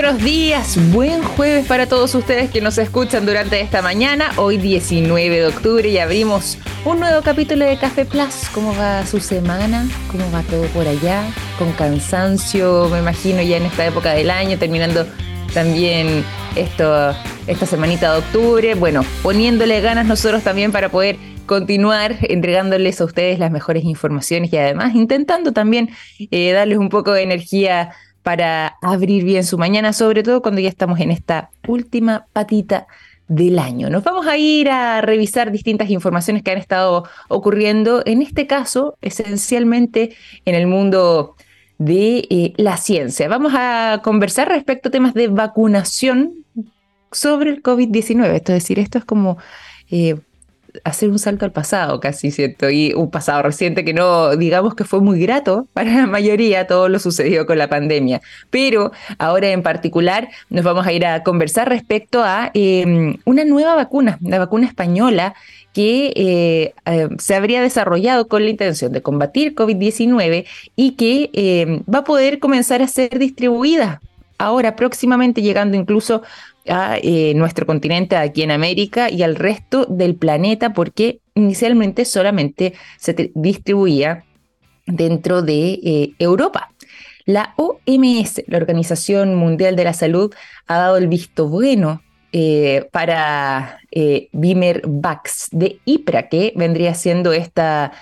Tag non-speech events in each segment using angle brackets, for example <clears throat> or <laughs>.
buenos días, buen jueves para todos ustedes que nos escuchan durante esta mañana. Hoy 19 de octubre y abrimos un nuevo capítulo de Café Plus. ¿Cómo va su semana? ¿Cómo va todo por allá? Con cansancio, me imagino, ya en esta época del año, terminando también esto, esta semanita de octubre. Bueno, poniéndole ganas nosotros también para poder continuar entregándoles a ustedes las mejores informaciones y además intentando también eh, darles un poco de energía para abrir bien su mañana, sobre todo cuando ya estamos en esta última patita del año. Nos vamos a ir a revisar distintas informaciones que han estado ocurriendo, en este caso, esencialmente en el mundo de eh, la ciencia. Vamos a conversar respecto a temas de vacunación sobre el COVID-19. Esto es decir, esto es como eh, hacer un salto al pasado, casi cierto, y un pasado reciente que no digamos que fue muy grato <laughs> para la mayoría, todo lo sucedido con la pandemia. Pero ahora en particular nos vamos a ir a conversar respecto a em, una nueva vacuna, la vacuna española que eh, eh, se habría desarrollado con la intención de combatir COVID-19 y que em, va a poder comenzar a ser distribuida ahora próximamente llegando incluso a eh, nuestro continente aquí en América y al resto del planeta porque inicialmente solamente se distribuía dentro de eh, Europa. La OMS, la Organización Mundial de la Salud, ha dado el visto bueno eh, para eh, Vax de IPRA, que vendría siendo esta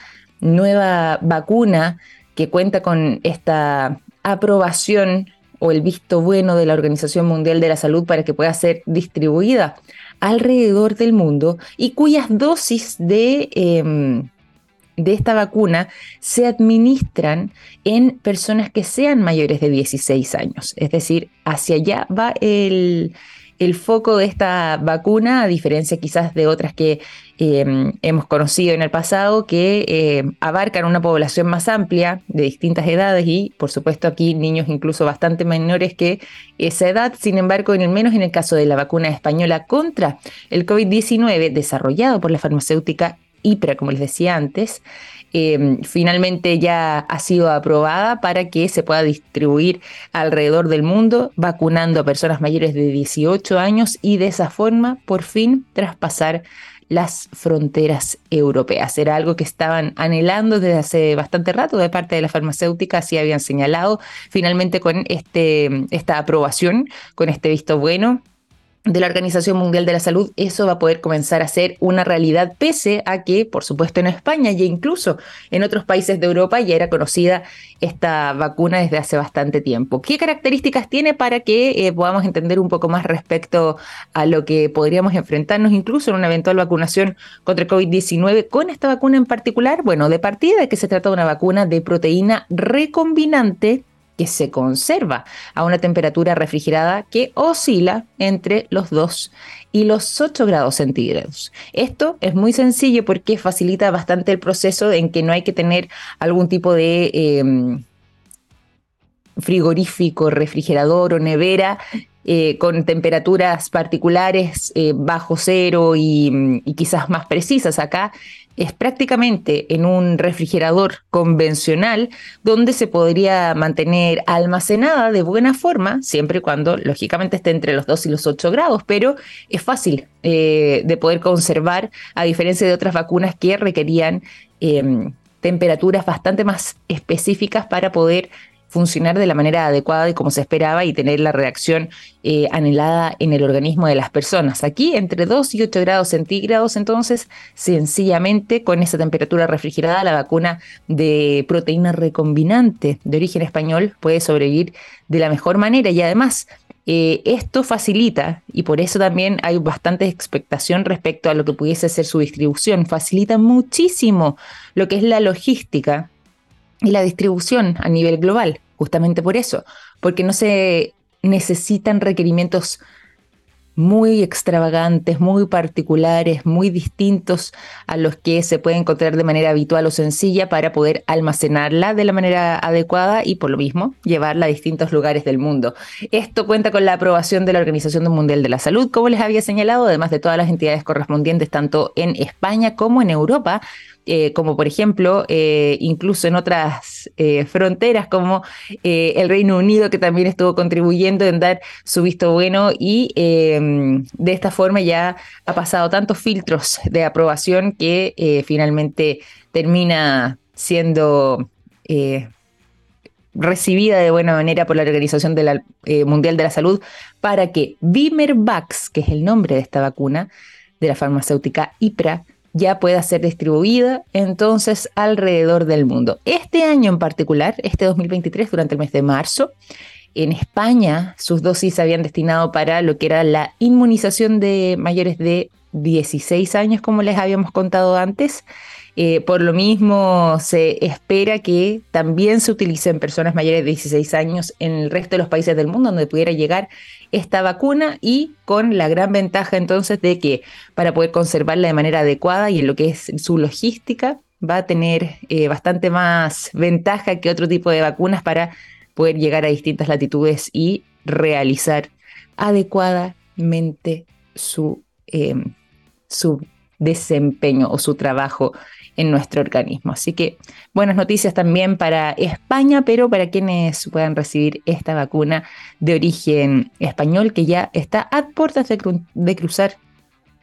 nueva vacuna que cuenta con esta aprobación o el visto bueno de la Organización Mundial de la Salud para que pueda ser distribuida alrededor del mundo y cuyas dosis de, em, de esta vacuna se administran en personas que sean mayores de 16 años. Es decir, hacia allá va el, el foco de esta vacuna, a diferencia quizás de otras que em, hemos conocido en el pasado, que em, abarcan una población más amplia de distintas edades y, por supuesto, aquí niños incluso bastante menores que esa edad. Sin embargo, en el menos en el caso de la vacuna española contra el COVID-19, desarrollado por la farmacéutica IPRA, como les decía antes, Em, finalmente ya ha sido aprobada para que se pueda distribuir alrededor del mundo, vacunando a personas mayores de 18 años y de esa forma, por fin, traspasar las fronteras europeas. Era algo que estaban anhelando desde hace bastante rato de parte de la farmacéutica, así habían señalado. Finalmente con este, esta aprobación, con este visto bueno, de la Organización Mundial de la Salud, eso va a poder comenzar a ser una realidad, pese a que, por supuesto, en España e incluso en otros países de Europa ya era conocida esta vacuna desde hace bastante tiempo. ¿Qué características tiene para que eh, podamos entender un poco más respecto a lo que podríamos enfrentarnos incluso en una eventual vacunación contra el COVID-19 con esta vacuna en particular? Bueno, de partida que se trata de una vacuna de proteína recombinante que se conserva a una temperatura refrigerada que oscila entre los 2 y los 8 grados centígrados. Esto es muy sencillo porque facilita bastante el proceso en que no hay que tener algún tipo de... Em, frigorífico, refrigerador o nevera eh, con temperaturas particulares eh, bajo cero y, y, quizás más precisas. Acá es prácticamente en un refrigerador convencional donde se podría mantener almacenada de buena forma, siempre y cuando lógicamente esté entre los 2 y los 8 grados, pero es fácil eh, de poder conservar a diferencia de otras vacunas que requerían em, temperaturas bastante más específicas para poder funcionar de la manera adecuada y como se esperaba y tener la reacción eh, anhelada en el organismo de las personas. Aquí entre 2 y 8 grados centígrados, entonces sencillamente con esa temperatura refrigerada la vacuna de proteína recombinante de origen español puede sobrevivir de la mejor manera y además eh, esto facilita, y por eso también hay bastante expectación respecto a lo que pudiese ser su distribución, facilita muchísimo lo que es la logística y la distribución a nivel global, justamente por eso, porque no se necesitan requerimientos muy extravagantes, muy particulares, muy distintos a los que se puede encontrar de manera habitual o sencilla para poder almacenarla de la manera adecuada y por lo mismo llevarla a distintos lugares del mundo. Esto cuenta con la aprobación de la Organización Mundial de la Salud, como les había señalado, además de todas las entidades correspondientes tanto en España como en Europa, eh, como por ejemplo, eh, incluso en otras fronteras como el Reino Unido, que también estuvo contribuyendo en dar su visto bueno y de esta forma ya ha pasado tantos filtros de aprobación que finalmente termina siendo recibida de buena manera por la Organización Mundial de la Salud para que Vimervax, que es el nombre de esta vacuna, de la farmacéutica IPRA ya pueda ser distribuida entonces alrededor del mundo. Este año en particular, este 2023, durante el mes de marzo, en España sus dosis se habían destinado para lo que era la inmunización de mayores de 16 años, como les habíamos contado antes, eh, por lo mismo, se espera que también se utilice en personas mayores de 16 años en el resto de los países del mundo donde pudiera llegar esta vacuna y con la gran ventaja entonces de que para poder conservarla de manera adecuada y en lo que es su logística va a tener eh, bastante más ventaja que otro tipo de vacunas para poder llegar a distintas latitudes y realizar adecuadamente su, eh, su desempeño o su trabajo en nuestro organismo. Así que buenas noticias también para España, pero para quienes puedan recibir esta vacuna de origen español que ya está a puertas de, cruzar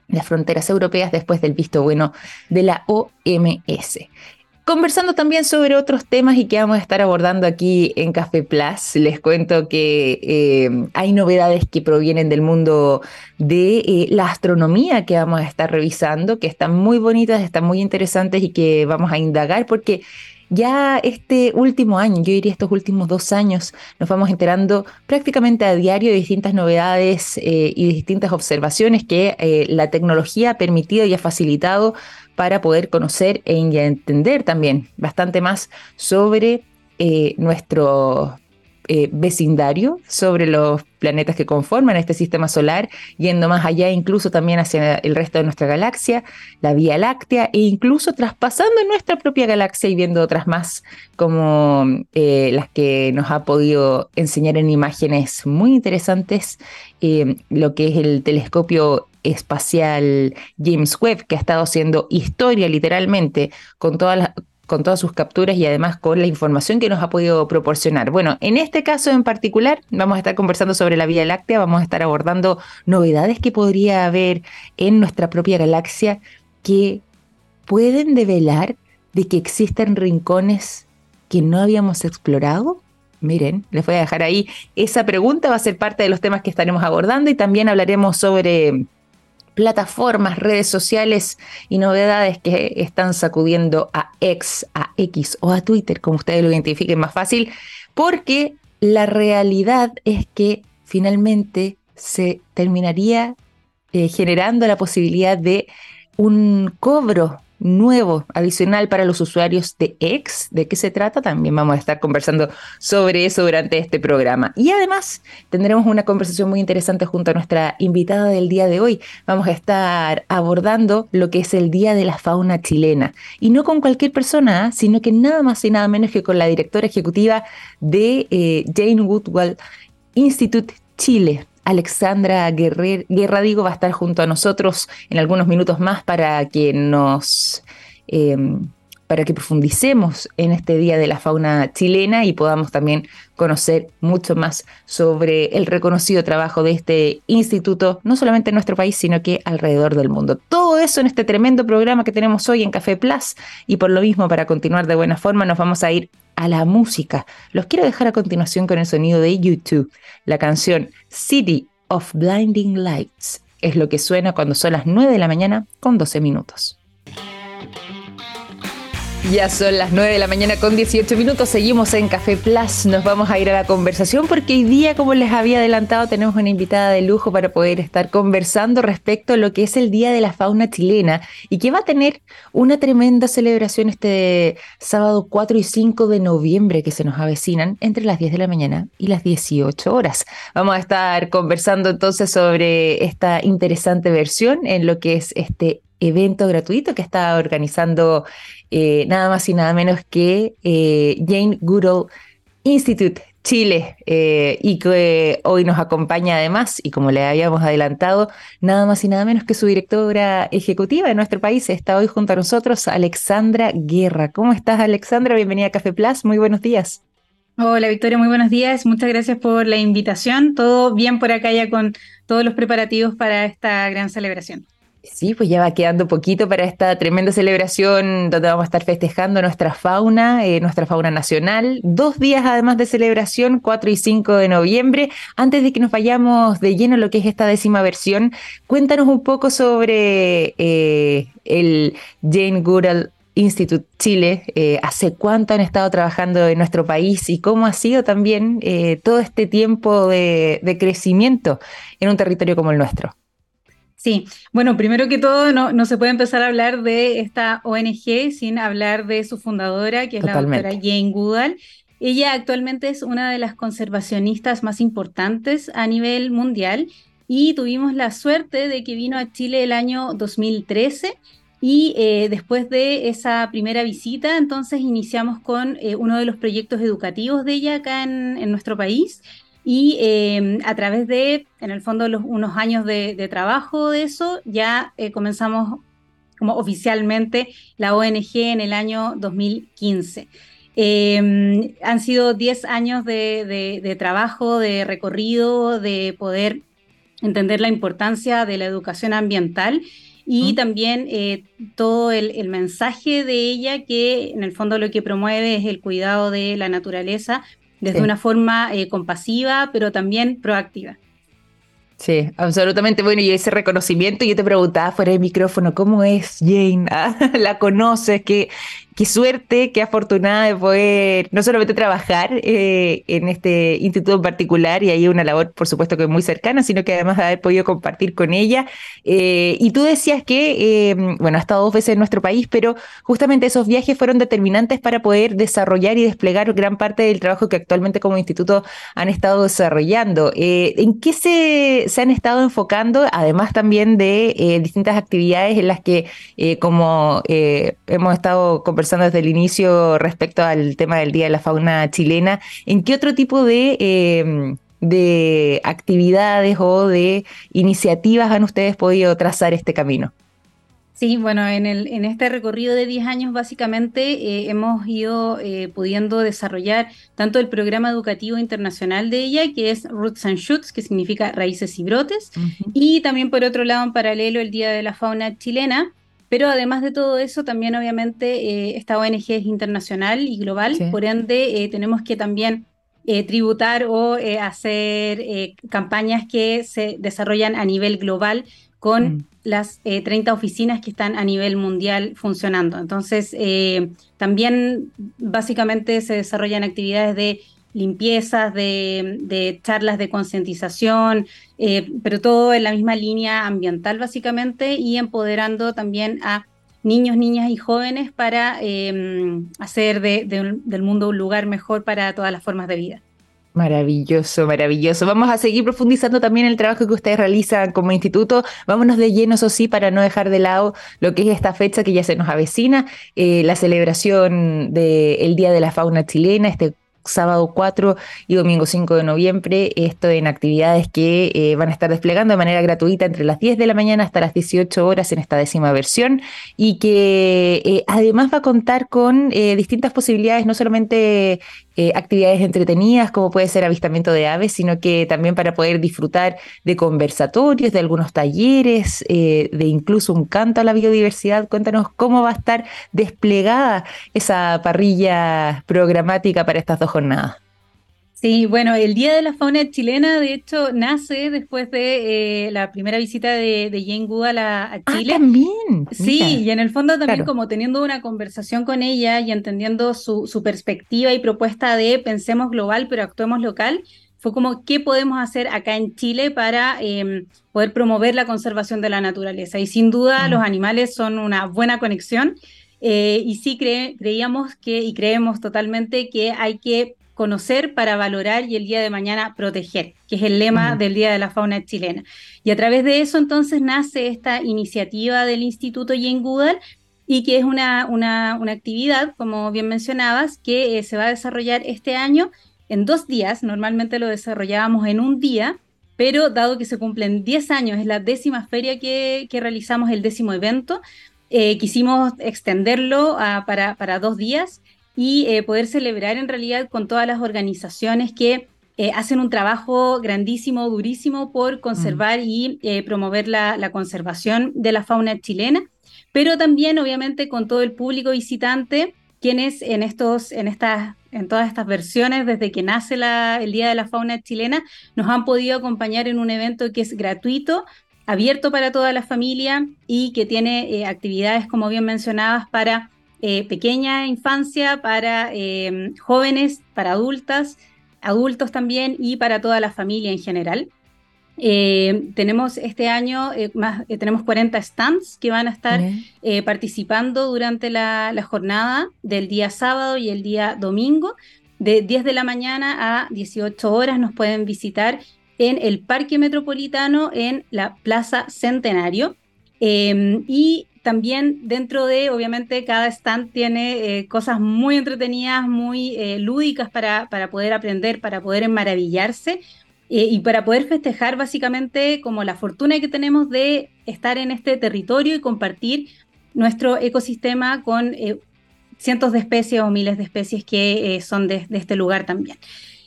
las fronteras europeas después del visto bueno de la OMS. Conversando también sobre otros temas y que vamos a estar abordando aquí en Café Plus, les cuento que eh, hay novedades que provienen del mundo de eh, la astronomía que vamos a estar revisando, que están muy bonitas, están muy interesantes y que vamos a indagar porque ya este último año, yo diría estos últimos dos años, nos vamos enterando prácticamente a diario de distintas novedades eh, y distintas observaciones que la tecnología ha permitido y ha facilitado para poder conocer e entender también bastante más sobre eh, nuestro eh, vecindario, sobre los planetas que conforman este sistema solar, yendo más allá incluso también hacia el resto de nuestra galaxia, la Vía Láctea, e incluso traspasando nuestra propia galaxia y viendo otras más como eh, las que nos ha podido enseñar en imágenes muy interesantes, lo que es el telescopio espacial James Webb, que ha estado haciendo historia literalmente con todas con todas sus capturas y además con la información que nos ha podido proporcionar. Bueno, en este caso en particular vamos a estar conversando sobre la Vía Láctea, vamos a estar abordando novedades que podría haber en nuestra propia galaxia que pueden develar de que existen rincones que no habíamos explorado. Miren, les voy a dejar ahí esa pregunta, va a ser parte de los temas que estaremos abordando y también hablaremos sobre plataformas, redes sociales y novedades que están sacudiendo a X, a X o a Twitter, como ustedes lo identifiquen más fácil, porque la realidad es que finalmente se terminaría eh, generando la posibilidad de un cobro nuevo, adicional para los usuarios de X. ¿De qué se trata? También vamos a estar conversando sobre eso durante este programa. Y además tendremos una conversación muy interesante junto a nuestra invitada del día de hoy. Vamos a estar abordando lo que es el Día de la Fauna Chilena. Y no con cualquier persona, ¿ah? sino que nada más y nada menos que con la directora ejecutiva de eh, Jane Woodwell Institute Chile. Alexandra Guerrer, Guerra digo, va a estar junto a nosotros en algunos minutos más para que nos em, para que profundicemos en este Día de la Fauna chilena y podamos también conocer mucho más sobre el reconocido trabajo de este instituto, no solamente en nuestro país, sino que alrededor del mundo. Todo eso en este tremendo programa que tenemos hoy en Café Plus y por lo mismo, para continuar de buena forma, nos vamos a ir a la música. Los quiero dejar a continuación con el sonido de YouTube. La canción City of Blinding Lights es lo que suena cuando son las 9 de la mañana con 12 minutos. Ya son las 9 de la mañana con 18 minutos, seguimos en Café Plus, nos vamos a ir a la conversación porque hoy día, como les había adelantado, tenemos una invitada de lujo para poder estar conversando respecto a lo que es el Día de la Fauna Chilena y que va a tener una tremenda celebración este sábado 4 y 5 de noviembre que se nos avecinan entre las 10 de la mañana y las 18 horas. Vamos a estar conversando entonces sobre esta interesante versión en lo que es este evento gratuito que está organizando eh, nada más y nada menos que eh, Jane Goodall Institute Chile eh, y que hoy nos acompaña además, y como le habíamos adelantado, nada más y nada menos que su directora ejecutiva de nuestro país está hoy junto a nosotros, Alexandra Guerra. ¿Cómo estás, Alexandra? Bienvenida a Café Plus. Muy buenos días. Hola Victoria, muy buenos días. Muchas gracias por la invitación. Todo bien por acá ya con todos los preparativos para esta gran celebración. Sí, pues ya va quedando poquito para esta tremenda celebración donde vamos a estar festejando nuestra fauna, eh, nuestra fauna nacional. Dos días además de celebración, 4 y 5 de noviembre. Antes de que nos vayamos de lleno lo que es esta décima versión, cuéntanos un poco sobre eh, el Jane Goodall Institute Chile, eh, hace cuánto han estado trabajando en nuestro país y cómo ha sido también todo este tiempo de crecimiento en un territorio como el nuestro. Sí, bueno, primero que todo, no, no, se puede empezar a hablar de esta ONG sin hablar de su fundadora, que es la doctora Jane Goodall. Ella actualmente es una de las conservacionistas más importantes a nivel mundial y tuvimos la suerte de que vino a Chile el año 2013 y eh, después de esa primera visita, entonces iniciamos con eh, uno de los proyectos educativos de ella acá en, en nuestro país y em, a través de, en el fondo, los, unos años de, trabajo de eso, ya eh, comenzamos como oficialmente la ONG en el año 2015. Em, han sido 10 años de, trabajo, de recorrido, de poder entender la importancia de la educación ambiental y también eh, todo el, el, mensaje de ella que en el fondo lo que promueve es el cuidado de la naturaleza, desde una forma eh, compasiva, pero también proactiva. Sí, absolutamente. Bueno, y ese reconocimiento, yo te preguntaba fuera del micrófono, ¿cómo es Jane? <laughs> Ah, ¿La conoces? ¿Qué, qué suerte, qué afortunada de poder no solamente trabajar eh, en este instituto en particular y ahí una labor, por supuesto, que muy cercana, sino que además de haber podido compartir con ella. Eh, y tú decías que, eh, bueno, ha estado dos veces en nuestro país, pero justamente esos viajes fueron determinantes para poder desarrollar y desplegar gran parte del trabajo que actualmente como instituto han estado desarrollando. ¿En qué se, se, han estado enfocando, además también de distintas actividades en las que, como hemos estado conversando, desde el inicio respecto al tema del Día de la Fauna chilena, ¿en qué otro tipo de, em, de actividades o de iniciativas han ustedes podido trazar este camino? Sí, bueno, en, el, en este recorrido de 10 años básicamente eh, hemos ido eh, pudiendo desarrollar tanto el programa educativo internacional de ella, que es Roots and Shoots, que significa raíces y brotes, y también por otro lado en paralelo el Día de la Fauna chilena, pero además de todo eso, también obviamente eh, esta ONG es internacional y global, por ende eh, tenemos que también eh, tributar o hacer campañas que se desarrollan a nivel global con mm. las 30 oficinas que están a nivel mundial funcionando. Entonces, también básicamente se desarrollan actividades de limpiezas, de, charlas de concientización, eh, pero todo en la misma línea ambiental básicamente y empoderando también a niños, niñas y jóvenes para em, hacer del mundo un lugar mejor para todas las formas de vida. Maravilloso, maravilloso. Vamos a seguir profundizando también el trabajo que ustedes realizan como instituto. Vámonos de lleno, eso sí, para no dejar de lado lo que es esta fecha que ya se nos avecina, eh, la celebración del Día de la Fauna Chilena, este sábado 4 y domingo 5 de noviembre, esto en actividades que eh, van a estar desplegando de manera gratuita entre las 10 de la mañana hasta las 18 horas en esta décima versión y que eh, además va a contar con eh, distintas posibilidades, no solamente eh, actividades entretenidas como puede ser avistamiento de aves, sino que también para poder disfrutar de conversatorios, de algunos talleres, eh, de incluso un canto a la biodiversidad. Cuéntanos cómo va a estar desplegada esa parrilla programática para estas dos jornadas. Sí, bueno, el Día de la Fauna Chilena, de hecho, nace después de eh, la primera visita de, Jane Goodall a, ah, Chile. Ah, también. Sí, y en el fondo también como teniendo una conversación con ella y entendiendo su, su, perspectiva y propuesta de pensemos global, pero actuemos local, fue como qué podemos hacer acá en Chile para em, poder promover la conservación de la naturaleza. Y sin duda los animales son una buena conexión. Eh, y sí creíamos que, y creemos totalmente que hay que conocer para valorar y el día de mañana proteger, que es el lema del Día de la Fauna Chilena. Y a través de eso entonces nace esta iniciativa del Instituto Goodall y que es una, una, una actividad, como bien mencionabas, que eh, se va a desarrollar este año en dos días, normalmente lo desarrollábamos en un día, pero dado que se cumplen 10 años, es la décima feria que, realizamos, el décimo evento, eh, quisimos extenderlo para, para, dos días y eh, poder celebrar en realidad con todas las organizaciones que eh, hacen un trabajo grandísimo, durísimo por conservar y promover la, conservación de la fauna chilena, pero también obviamente con todo el público visitante, quienes en, estos, en estas en todas estas versiones, desde que nace el Día de la Fauna Chilena, nos han podido acompañar en un evento que es gratuito, abierto para toda la familia y que tiene eh, actividades, como bien mencionabas, para eh, pequeña infancia, para em, jóvenes, para adultas, adultos también y para toda la familia en general. Eh, tenemos este año eh, más, eh, tenemos 40 stands que van a estar participando durante la, jornada del día sábado y el día domingo. De 10 de la mañana a 18 horas nos pueden visitar en el Parque Metropolitano en la Plaza Centenario. Em, y también dentro de, obviamente, cada stand tiene cosas muy entretenidas, muy lúdicas para, para poder aprender, para poder maravillarse eh, y para poder festejar básicamente como la fortuna que tenemos de estar en este territorio y compartir nuestro ecosistema con eh, cientos de especies o miles de especies que eh, son de, este lugar también.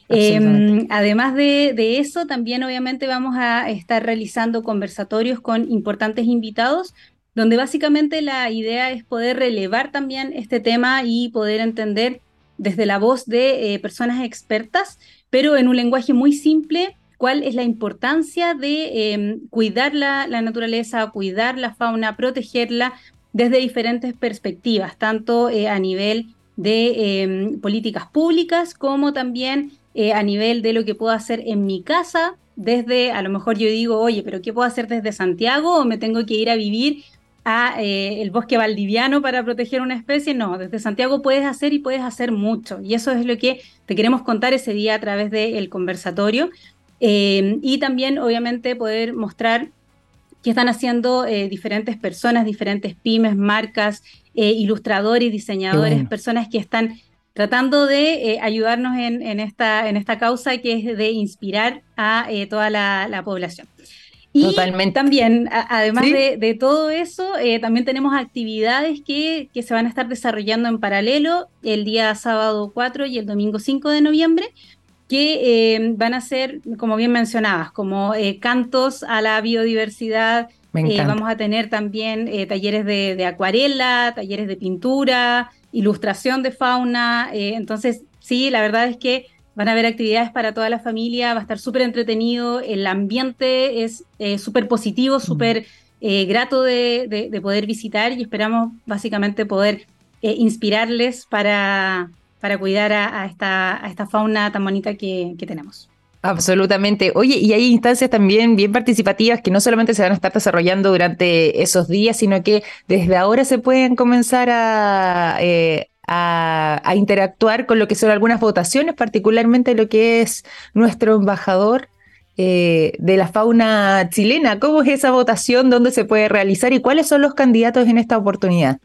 Em, además de, de, eso, también obviamente vamos a estar realizando conversatorios con importantes invitados, donde básicamente la idea es poder relevar también este tema y poder entender desde la voz de personas expertas pero en un lenguaje muy simple, cuál es la importancia de em, cuidar la, naturaleza, cuidar la fauna, protegerla desde diferentes perspectivas, tanto eh, a nivel de em, políticas públicas como también eh, a nivel de lo que puedo hacer en mi casa, desde, a lo mejor yo digo, oye, pero ¿qué puedo hacer desde Santiago o me tengo que ir a vivir a eh, el bosque valdiviano para proteger una especie, no, desde Santiago puedes hacer y puedes hacer mucho. Y eso es lo que te queremos contar ese día a través del conversatorio. Eh, y también, obviamente, poder mostrar qué están haciendo eh, diferentes personas, diferentes pymes, marcas, ilustradores, diseñadores, personas que están tratando de ayudarnos en, esta, en esta causa que es de inspirar a toda la población. Y Totalmente. también, además de, todo eso, eh, también tenemos actividades que, se van a estar desarrollando en paralelo el día sábado 4 y el domingo 5 de noviembre, que eh, van a ser, como bien mencionabas, como eh, cantos a la biodiversidad. vamos a tener también talleres de, de, acuarela, talleres de pintura, ilustración de fauna. entonces, sí, la verdad es que Van a haber actividades para toda la familia, va a estar súper entretenido, el ambiente es eh, súper positivo, mm. súper eh, grato de, poder visitar y esperamos básicamente poder eh, inspirarles para, para cuidar a, esta, a esta fauna tan bonita que, que tenemos. Absolutamente. Oye, y hay instancias también bien participativas que no solamente se van a estar desarrollando durante esos días, sino que desde ahora se pueden comenzar a, a, interactuar con lo que son algunas votaciones, particularmente lo que es nuestro embajador eh, de la fauna chilena. ¿Cómo es esa votación? ¿Dónde se puede realizar? ¿Y cuáles son los candidatos en esta oportunidad?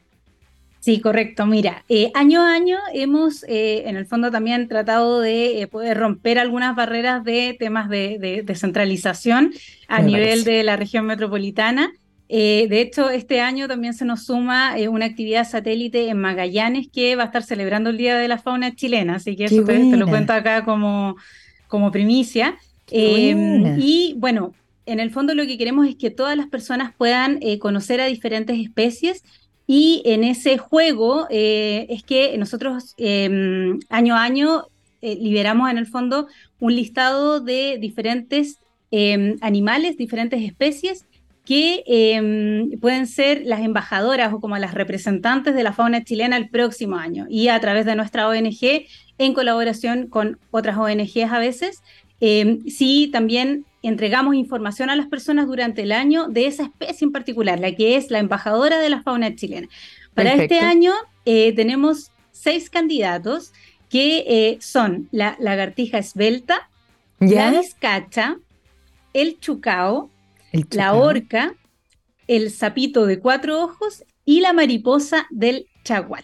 Sí, correcto. Mira, eh, año a año hemos, eh, en el fondo, también tratado de poder romper algunas barreras de temas de descentralización a nivel de la región metropolitana. Eh, de hecho, este año también se nos suma eh, una actividad satélite en Magallanes que va a estar celebrando el Día de la Fauna Chilena, así que eso te, lo cuento acá como, como primicia. Em, y bueno, en el fondo lo que queremos es que todas las personas puedan eh, conocer a diferentes especies y en ese juego es que nosotros em, año a año liberamos en el fondo un listado de diferentes em, animales, diferentes especies que em, pueden ser las embajadoras o como las representantes de la fauna chilena el próximo año y a través de nuestra ONG en colaboración con otras ONGs a veces. Eh, sí, también entregamos información a las personas durante el año de esa especie en particular, la que es la embajadora de la fauna chilena. Para este año eh, tenemos seis candidatos que eh, son la lagartija esbelta, la vizcacha, el chucao, la orca, el sapito de cuatro ojos y la mariposa del chagual.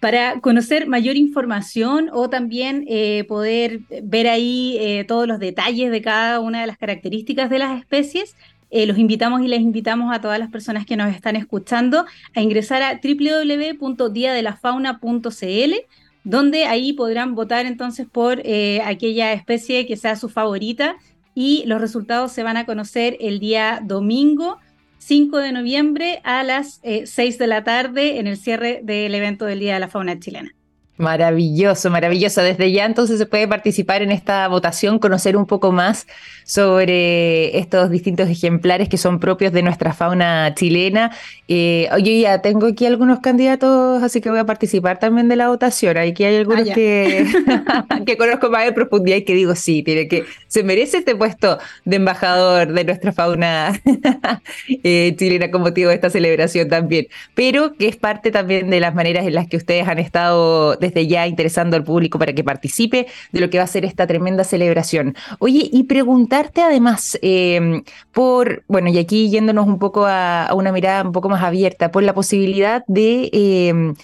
Para conocer mayor información o también eh, poder ver ahí eh, todos los detalles de cada una de las características de las especies, eh, los invitamos y les invitamos a todas las personas que nos están escuchando a ingresar a www.diadelafauna.cl donde ahí podrán votar entonces por aquella especie que sea su favorita y los resultados se van a conocer el día domingo 5 de noviembre a las 6 eh, de la tarde en el cierre del evento del Día de la Fauna Chilena. Maravilloso, maravilloso. Desde ya entonces se puede participar en esta votación, conocer un poco más sobre estos distintos ejemplares que son propios de nuestra fauna chilena. Eh, yo ya tengo aquí algunos candidatos, así que voy a participar también de la votación. Aquí hay algunos ah, que, <laughs> que conozco más en profundidad y que digo, sí, tiene que, se merece este puesto de embajador de nuestra fauna <laughs> eh, chilena con motivo de esta celebración también, pero que es parte también de las maneras en las que ustedes han estado desde ya interesando al público para que participe de lo que va a ser esta tremenda celebración. Oye, y preguntarte además em, por, bueno, y aquí yéndonos un poco a, una mirada un poco más abierta, por la posibilidad de... Em,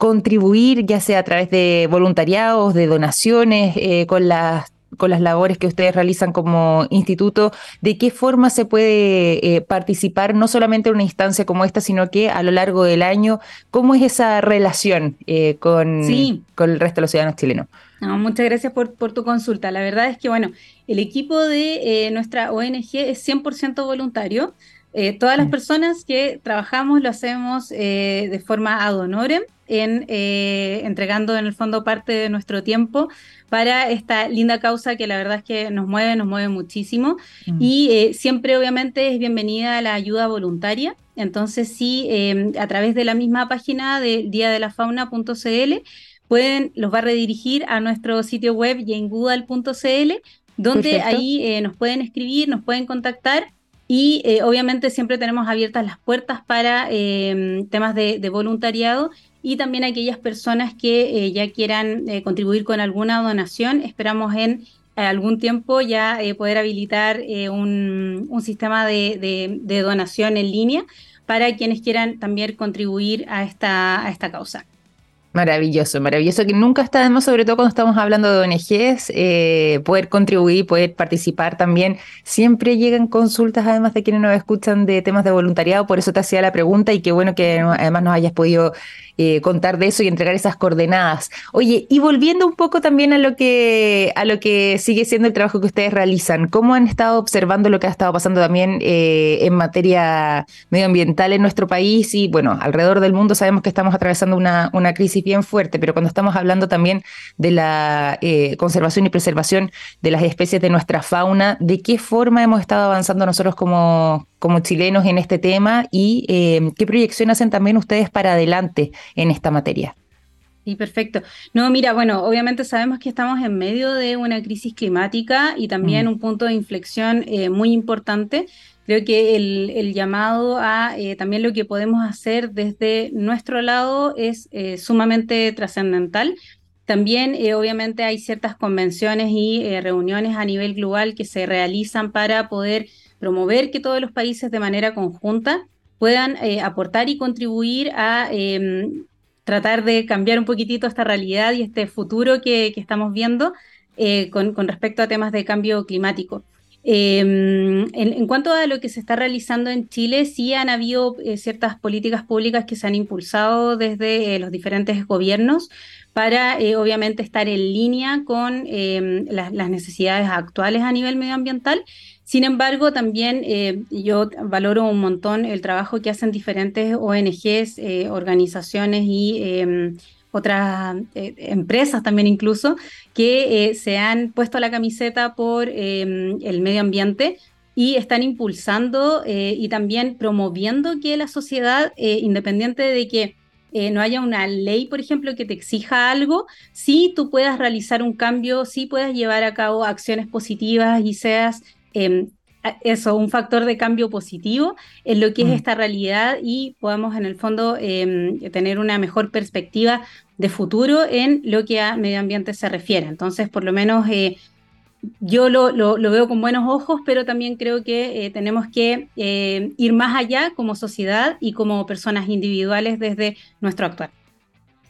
contribuir, ya sea a través de voluntariados, de donaciones, eh, con las con las labores que ustedes realizan como instituto, de qué forma se puede eh, participar no solamente en una instancia como esta, sino que a lo largo del año, ¿cómo es esa relación eh, con, con el resto de los ciudadanos chilenos? muchas gracias por, por, tu consulta. La verdad es que, bueno, el equipo de eh, nuestra ONG es 100% voluntario. Todas las mm. personas que trabajamos lo hacemos de forma ad honorem, en, entregando en el fondo parte de nuestro tiempo para esta linda causa que la verdad es que nos mueve, nos mueve muchísimo. Mm. Y eh, siempre obviamente es bienvenida la ayuda voluntaria. Entonces sí, em, a través de la misma página de diadelafauna.cl pueden, los va a redirigir a nuestro sitio web yengudal.cl, donde ahí eh, nos pueden escribir, nos pueden contactar y eh, obviamente siempre tenemos abiertas las puertas para em, temas de, voluntariado y también aquellas personas que eh, ya quieran eh, contribuir con alguna donación. Esperamos en algún tiempo ya poder habilitar un, sistema de, donación en línea para quienes quieran también contribuir a esta causa. Maravilloso, maravilloso que nunca está de más, sobre todo cuando estamos hablando de ONGs, eh, poder contribuir, poder participar también. Siempre llegan consultas, además de quienes nos escuchan, de temas de voluntariado, por eso te hacía la pregunta y qué bueno que además nos hayas podido eh, contar de eso y entregar esas coordenadas. Oye, y volviendo un poco también a lo que a lo que sigue siendo el trabajo que ustedes realizan, ¿cómo han estado observando lo que ha estado pasando también eh, en materia medioambiental en nuestro país y bueno, alrededor del mundo sabemos que estamos atravesando una, una crisis bien fuerte, pero cuando estamos hablando también de la eh, conservación y preservación de las especies de nuestra fauna, ¿de qué forma hemos estado avanzando nosotros como, como chilenos en este tema y eh, qué proyección hacen también ustedes para adelante en esta materia? Sí, perfecto. No, mira, bueno, obviamente sabemos que estamos en medio de una crisis climática y también mm. un punto de inflexión eh, muy importante. Creo que el, llamado a eh, también lo que podemos hacer desde nuestro lado es eh, sumamente trascendental. También, eh, obviamente, hay ciertas convenciones y reuniones a nivel global que se realizan para poder promover que todos los países de manera conjunta puedan aportar y contribuir a em, tratar de cambiar un poquitito esta realidad y este futuro que, estamos viendo con, con respecto a temas de cambio climático. Em, en, cuanto a lo que se está realizando en Chile, sí han habido eh, ciertas políticas públicas que se han impulsado desde eh, los diferentes gobiernos para, eh, obviamente, estar en línea con em, las necesidades actuales a nivel medioambiental. Sin embargo, también yo valoro un montón el trabajo que hacen diferentes ONGs, organizaciones y em, otras eh, empresas también incluso, que eh, se han puesto la camiseta por em, el medio ambiente y están impulsando eh, y también promoviendo que la sociedad, independiente de que no haya una ley, por ejemplo, que te exija algo, sí tú puedas realizar un cambio, sí puedas llevar a cabo acciones positivas y seas em, eso, un factor de cambio positivo en lo que es mm. esta realidad y podamos en el fondo em, tener una mejor perspectiva de futuro en lo que a medio ambiente se refiere. Entonces, por lo menos eh, yo lo, lo, veo con buenos ojos, pero también creo que eh, tenemos que eh, ir más allá como sociedad y como personas individuales desde nuestro actual.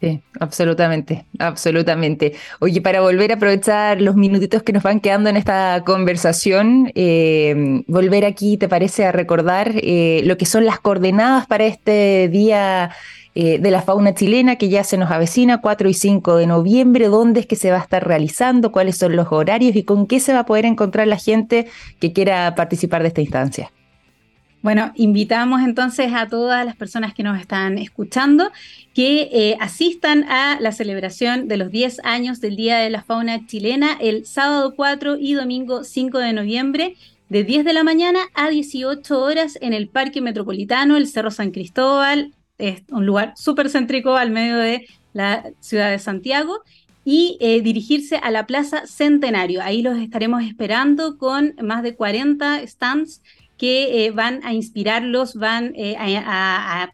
Sí, absolutamente, absolutamente. Oye, para volver a aprovechar los minutitos que nos van quedando en esta conversación, eh, volver aquí, ¿te parece a recordar eh, lo que son las coordenadas para este día eh, de la fauna chilena que ya se nos avecina, 4 y 5 de noviembre? ¿Dónde es que se va a estar realizando? ¿Cuáles son los horarios? ¿Y con qué se va a poder encontrar la gente que quiera participar de esta instancia? Bueno, invitamos entonces a todas las personas que nos están escuchando que eh, asistan a la celebración de los 10 años del Día de la Fauna Chilena el sábado 4 y domingo 5 de noviembre de 10 de la mañana a 18 horas en el Parque Metropolitano, el Cerro San Cristóbal, es un lugar súper céntrico al medio de la ciudad de Santiago y eh, dirigirse a la Plaza Centenario. Ahí los estaremos esperando con más de 40 stands que eh, van a inspirarlos, van eh, a,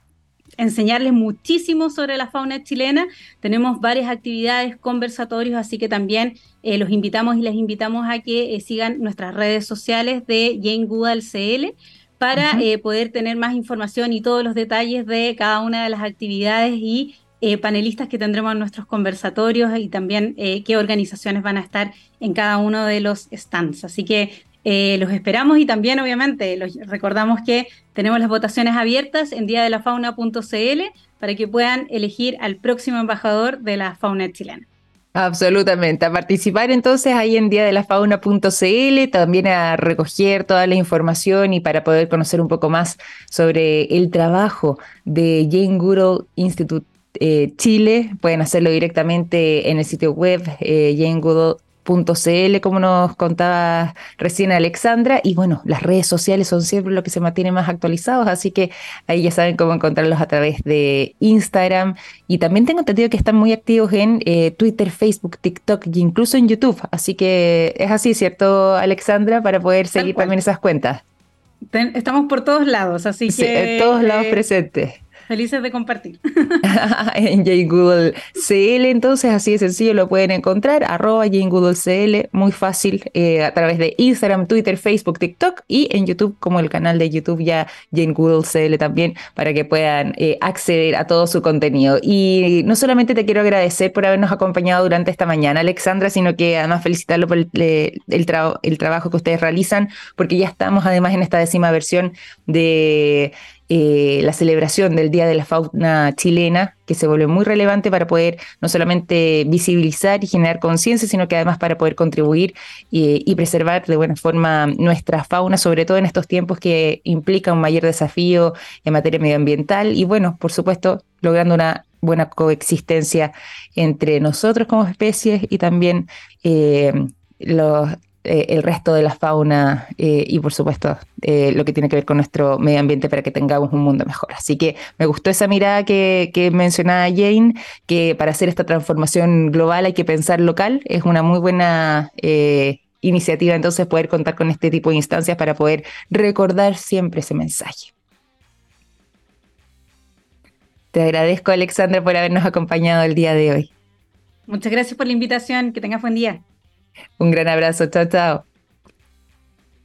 enseñarles muchísimo sobre la fauna chilena. Tenemos varias actividades, conversatorios, así que también eh, los invitamos y les invitamos a que sigan nuestras redes sociales de Jane Goodall CL para poder tener más información y todos los detalles de cada una de las actividades y panelistas que tendremos en nuestros conversatorios y también qué organizaciones van a estar en cada uno de los stands. Así que eh, los esperamos y también, obviamente, los, recordamos que tenemos las votaciones abiertas en diadelafauna.cl para que puedan elegir al próximo embajador de la fauna chilena. Absolutamente. A participar entonces ahí en diadelafauna.cl, también a recoger toda la información y para poder conocer un poco más sobre el trabajo de Jane Institute eh, Chile. Pueden hacerlo directamente en el sitio web eh, .cl, como nos contaba recién Alexandra, y bueno, las redes sociales son siempre lo que se mantiene más actualizados, así que ahí ya saben cómo encontrarlos a través de Instagram, y también tengo entendido que están muy activos en eh, Twitter, Facebook, TikTok e incluso en YouTube, así que es así, ¿cierto, Alexandra? Para poder seguir también esas cuentas. estamos por todos lados, así que... en todos lados presentes. Felices de compartir. <laughs> <laughs> en Jane Google CL, entonces así de sencillo lo pueden encontrar, arroba Jane Google CL, muy fácil, eh, a través de Instagram, Twitter, Facebook, TikTok y en YouTube, como el canal de YouTube ya Jane Google CL también, para que puedan eh, acceder a todo su contenido. Y no solamente te quiero agradecer por habernos acompañado durante esta mañana, Alexandra, sino que además felicitarlo por el, el trabajo que ustedes realizan, porque ya estamos además en esta décima versión de eh, la celebración del Día de la Fauna Chilena, que se vuelve muy relevante para poder no solamente visibilizar y generar conciencia, sino que además para poder contribuir y, preservar de buena forma nuestra fauna, sobre todo en estos tiempos que implica un mayor desafío en materia medioambiental y bueno, por supuesto, logrando una buena coexistencia entre nosotros como especies y también eh, los, eh, el resto de la fauna eh, y por supuesto eh, lo que tiene que ver con nuestro medio ambiente para que tengamos un mundo mejor. Así que me gustó esa mirada que, que mencionaba Jane, que para hacer esta transformación global hay que pensar local, es una muy buena iniciativa entonces poder contar con este tipo de instancias para poder recordar siempre ese mensaje. Te agradezco, Alexandra, por habernos acompañado el día de hoy. Muchas gracias por la invitación. Que tengas buen día. Un gran abrazo, chao, chao.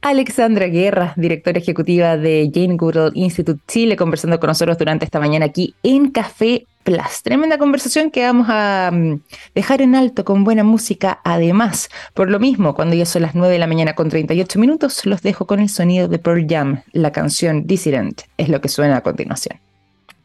Alexandra Guerra, directora ejecutiva de Jane Goodall Institute Chile, conversando con nosotros durante esta mañana aquí en Café Plus. Tremenda conversación que vamos a mm, dejar en alto con buena música. Además, por lo mismo, cuando ya son las 9 de la mañana con 38 minutos, los dejo con el sonido de Pearl Jam. La canción Dissident es lo que suena a continuación.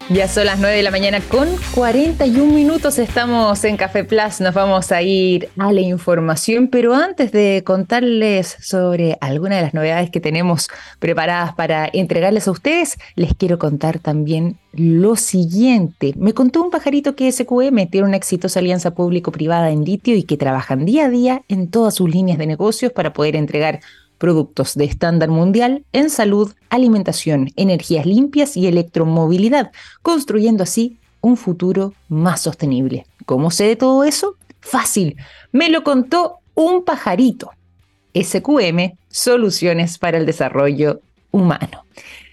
Ya son las 9 de la mañana con 41 minutos. Estamos en Café Plus. Nos vamos a ir a la información, pero antes de contarles sobre algunas de las novedades que tenemos preparadas para entregarles a ustedes, les quiero contar también lo siguiente. Me contó un pajarito que SQM tiene una exitosa alianza público-privada en litio y que trabajan día a día en todas sus líneas de negocios para poder entregar productos de estándar mundial en salud, alimentación, energías limpias y electromovilidad, construyendo así un futuro más sostenible. ¿Cómo sé de todo eso? Fácil, me lo contó un pajarito. SQM, Soluciones para el Desarrollo Humano.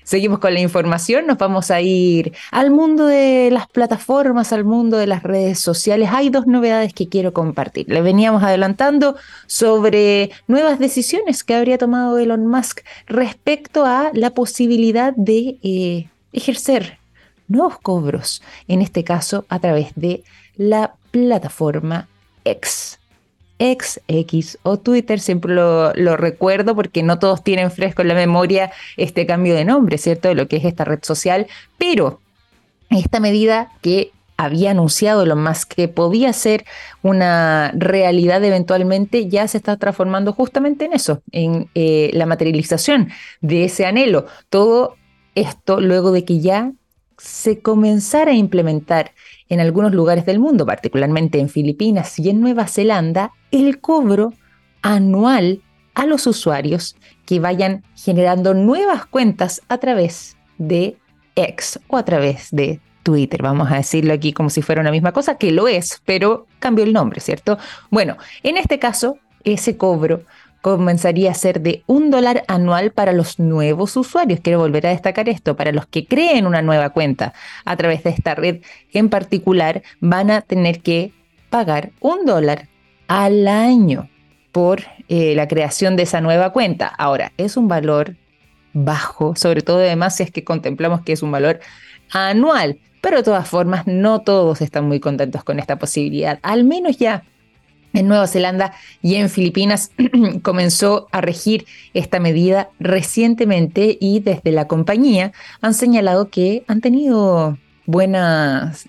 Seguimos con la información, nos vamos a ir al mundo de las plataformas, al mundo de las redes sociales. Hay dos novedades que quiero compartir. Le veníamos adelantando sobre nuevas decisiones que habría tomado Elon Musk respecto a la posibilidad de eh, ejercer nuevos cobros, en este caso a través de la plataforma X. XX o Twitter, siempre lo, lo, recuerdo porque no todos tienen fresco en la memoria este cambio de nombre, ¿cierto? De lo que es esta red social, pero esta medida que había anunciado lo más que podía ser una realidad eventualmente, ya se está transformando justamente en eso, en eh, la materialización de ese anhelo. Todo esto luego de que ya se comenzara a implementar en algunos lugares del mundo, particularmente en Filipinas y en Nueva Zelanda, el cobro anual a los usuarios que vayan generando nuevas cuentas a través de X o a través de Twitter, vamos a decirlo aquí como si fuera una misma cosa, que lo es, pero cambió el nombre, ¿cierto? Bueno, en este caso, ese cobro comenzaría a ser de un dólar anual para los nuevos usuarios. Quiero volver a destacar esto, para los que creen una nueva cuenta a través de esta red en particular, van a tener que pagar un dólar al año por eh, la creación de esa nueva cuenta. Ahora, es un valor bajo, sobre todo además si es que contemplamos que es un valor anual. Pero de todas formas, no todos están muy contentos con esta posibilidad. Al menos ya en Nueva Zelanda y en Filipinas <clears throat> comenzó a regir esta medida recientemente y desde la compañía han señalado que han tenido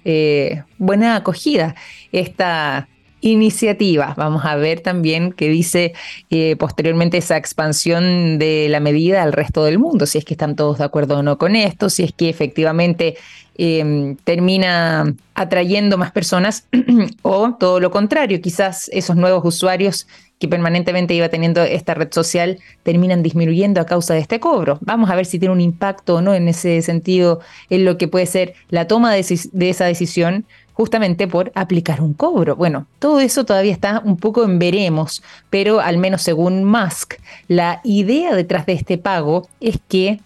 eh, buena acogida esta iniciativa. Vamos a ver también qué dice eh, posteriormente esa expansión de la medida al resto del mundo, si es que están todos de acuerdo o no con esto, si es que efectivamente Em, termina atrayendo más personas <clears throat> o todo lo contrario, quizás esos nuevos usuarios que permanentemente iba teniendo esta red social terminan disminuyendo a causa de este cobro. Vamos a ver si tiene un impacto o no en ese sentido en lo que puede ser la toma de, de esa decisión justamente por aplicar un cobro. Bueno, todo eso todavía está un poco en veremos, pero al menos según Musk, la idea detrás de este pago es que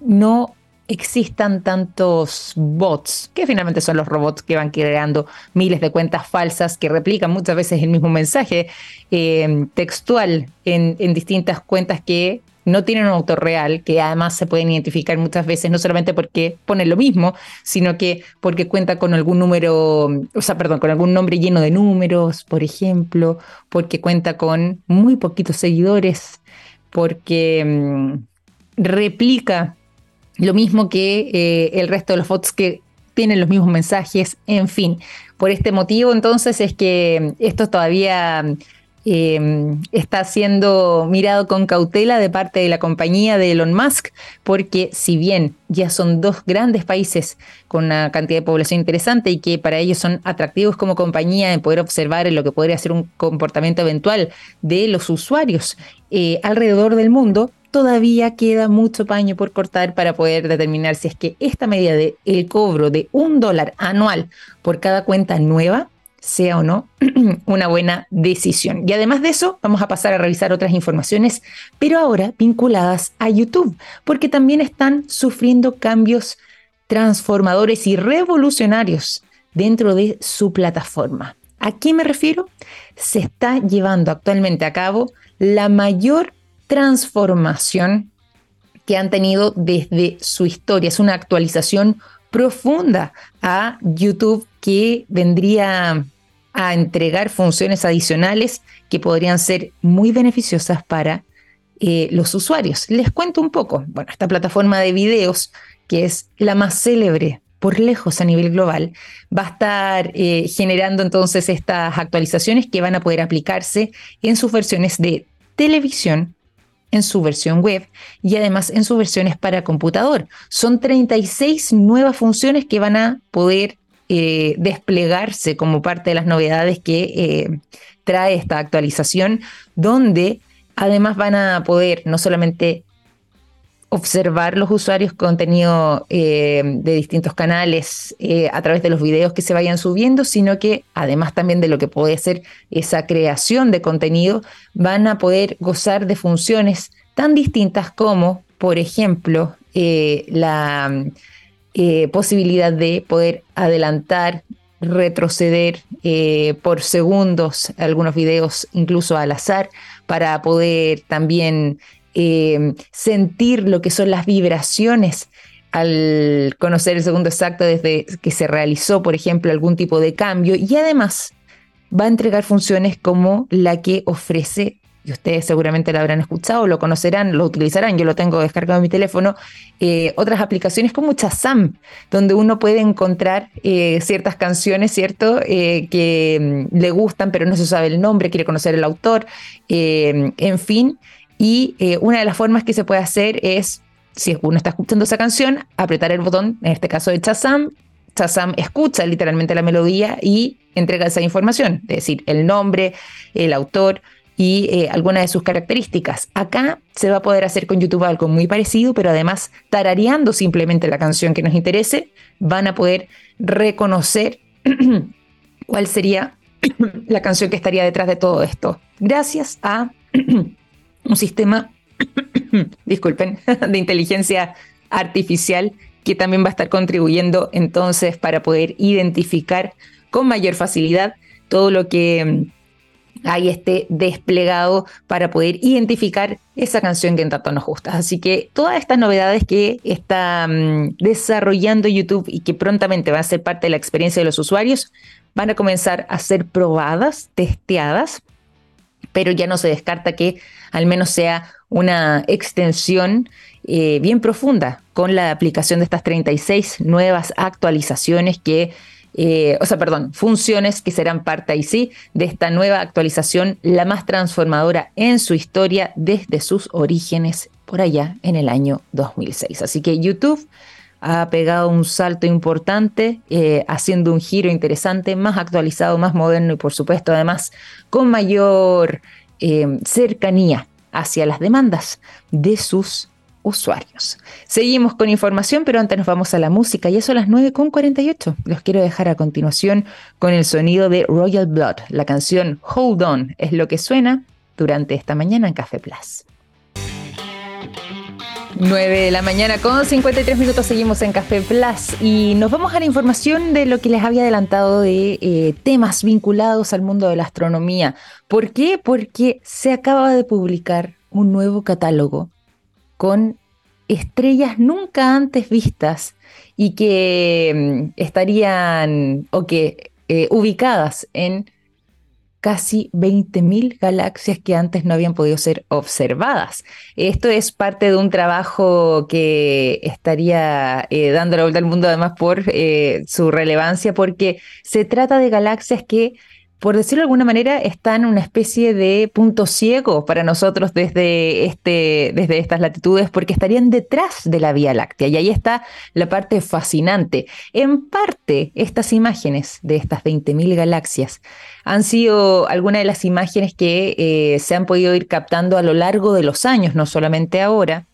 no existan tantos bots, que finalmente son los robots que van creando miles de cuentas falsas que replican muchas veces el mismo mensaje eh, textual en, distintas cuentas que no tienen un autor real, que además se pueden identificar muchas veces, no solamente porque pone lo mismo, sino que porque cuenta con algún número, o sea, perdón, con algún nombre lleno de números, por ejemplo, porque cuenta con muy poquitos seguidores, porque mm, replica lo mismo que eh, el resto de los bots que tienen los mismos mensajes, en fin. Por este motivo, entonces, es que esto todavía em, está siendo mirado con cautela de parte de la compañía de Elon Musk, porque si bien ya son dos grandes países con una cantidad de población interesante y que para ellos son atractivos como compañía en poder observar lo que podría ser un comportamiento eventual de los usuarios eh, alrededor del mundo, todavía queda mucho paño por cortar para poder determinar si es que esta medida de el cobro de un dólar anual por cada cuenta nueva sea o no <clears throat> una buena decisión. Y además de eso, vamos a pasar a revisar otras informaciones, pero ahora vinculadas a YouTube, porque también están sufriendo cambios transformadores y revolucionarios dentro de su plataforma. ¿A qué me refiero? Se está llevando actualmente a cabo la mayor transformación que han tenido desde su historia. Es una actualización profunda a YouTube que vendría a entregar funciones adicionales que podrían ser muy beneficiosas para eh, los usuarios. Les cuento un poco. Bueno, esta plataforma de videos, que es la más célebre por lejos a nivel global, va a estar eh, generando entonces estas actualizaciones que van a poder aplicarse en sus versiones de televisión, en su versión web y además en sus versiones para computador. Son 36 nuevas funciones que van a poder eh, desplegarse como parte de las novedades que eh, trae esta actualización, donde además van a poder no solamente observar los usuarios contenido eh, de distintos canales eh, a través de los videos que se vayan subiendo, sino que además también de lo que puede ser esa creación de contenido, van a poder gozar de funciones tan distintas como, por ejemplo, eh, la posibilidad de poder adelantar, retroceder por segundos algunos videos incluso al azar para poder también eh, sentir lo que son las vibraciones al conocer el segundo exacto desde que se realizó, por ejemplo, algún tipo de cambio y además va a entregar funciones como la que ofrece y ustedes seguramente la habrán escuchado, lo conocerán, lo utilizarán, yo lo tengo descargado en mi teléfono, eh, otras aplicaciones como Chazam, donde uno puede encontrar eh, ciertas canciones, ¿cierto?, que mm, le gustan, pero no se sabe el nombre, quiere conocer el autor, en fin, y una de las formas que se puede hacer es, si uno está escuchando esa canción, apretar el botón, en este caso de Chazam, Chazam escucha literalmente la melodía y entrega esa información, es decir, el nombre, el autor, y eh, algunas de sus características. Acá se va a poder hacer con YouTube algo muy parecido, pero además tarareando simplemente la canción que nos interese, van a poder reconocer <clears throat> cuál sería <clears throat> la canción que estaría detrás de todo esto. Gracias a <clears throat> un sistema, <coughs> disculpen, <laughs> de inteligencia artificial que también va a estar contribuyendo entonces para poder identificar con mayor facilidad todo lo que hay este desplegado para poder identificar esa canción que en tanto nos gusta. Así que todas estas novedades que está mm, desarrollando YouTube y que prontamente van a ser parte de la experiencia de los usuarios, van a comenzar a ser probadas, testeadas, pero ya no se descarta que al menos sea una extensión eh, bien profunda con la aplicación de estas 36 nuevas actualizaciones que eh, o sea, perdón, funciones que serán parte ahí sí de esta nueva actualización, la más transformadora en su historia desde sus orígenes por allá en el año 2006. Así que YouTube ha pegado un salto importante, eh, haciendo un giro interesante, más actualizado, más moderno y por supuesto además con mayor eh, cercanía hacia las demandas de sus usuarios. Seguimos con información, pero antes nos vamos a la música y eso a las 9.48. Los quiero dejar a continuación con el sonido de Royal Blood. La canción Hold On es lo que suena durante esta mañana en Café Plus. 9 de la mañana con 53 minutos seguimos en Café Plus y nos vamos a la información de lo que les había adelantado de eh, temas vinculados al mundo de la astronomía. ¿Por qué? Porque se acaba de publicar un nuevo catálogo con estrellas nunca antes vistas y que mm, estarían o que eh, ubicadas en casi 20.000 galaxias que antes no habían podido ser observadas. Esto es parte de un trabajo que estaría eh, dando la vuelta al mundo además por eh, su relevancia, porque se trata de galaxias que por decirlo de alguna manera, están en una especie de punto ciego para nosotros desde, este, desde estas latitudes, porque estarían detrás de la Vía Láctea. Y ahí está la parte fascinante. En parte, estas imágenes de estas 20.000 galaxias han sido algunas de las imágenes que eh, se han podido ir captando a lo largo de los años, no solamente ahora,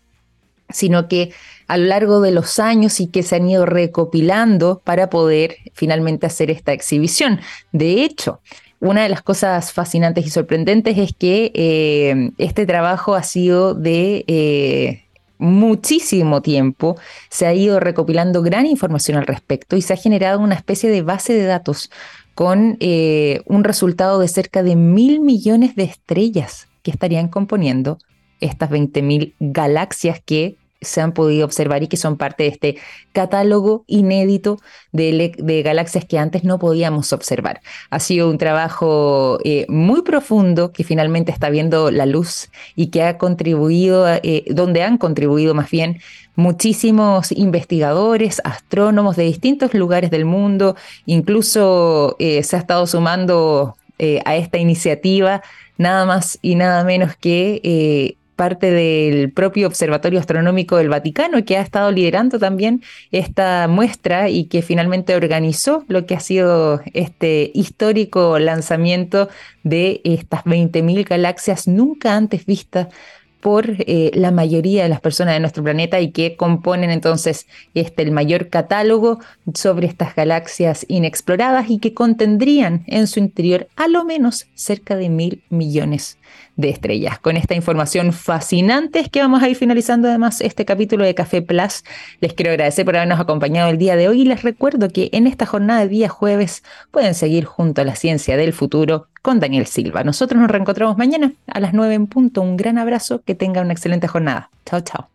sino que a lo largo de los años y que se han ido recopilando para poder finalmente hacer esta exhibición. De hecho, una de las cosas fascinantes y sorprendentes es que eh, este trabajo ha sido de eh, muchísimo tiempo, se ha ido recopilando gran información al respecto y se ha generado una especie de base de datos con eh, un resultado de cerca de mil millones de estrellas que estarían componiendo estas 20.000 galaxias que se han podido observar y que son parte de este catálogo inédito de, galaxias que antes no podíamos observar. Ha sido un trabajo eh, muy profundo que finalmente está viendo la luz y que ha contribuido, eh, donde han contribuido más bien muchísimos investigadores, astrónomos de distintos lugares del mundo, incluso eh, se ha estado sumando a esta iniciativa nada más y nada menos que parte del propio Observatorio Astronómico del Vaticano, que ha estado liderando también esta muestra y que finalmente organizó lo que ha sido este histórico lanzamiento de estas 20.000 galaxias nunca antes vistas por eh, la mayoría de las personas de nuestro planeta y que componen entonces este, el mayor catálogo sobre estas galaxias inexploradas y que contendrían en su interior a lo menos cerca de mil millones de estrellas. Con esta información fascinante es que vamos a ir finalizando además este capítulo de Café Plus. Les quiero agradecer por habernos acompañado el día de hoy y les recuerdo que en esta jornada de día jueves pueden seguir junto a la ciencia del futuro con Daniel Silva. Nosotros nos reencontramos mañana a las 9 en punto. Un gran abrazo, que tengan una excelente jornada. Chao, chao.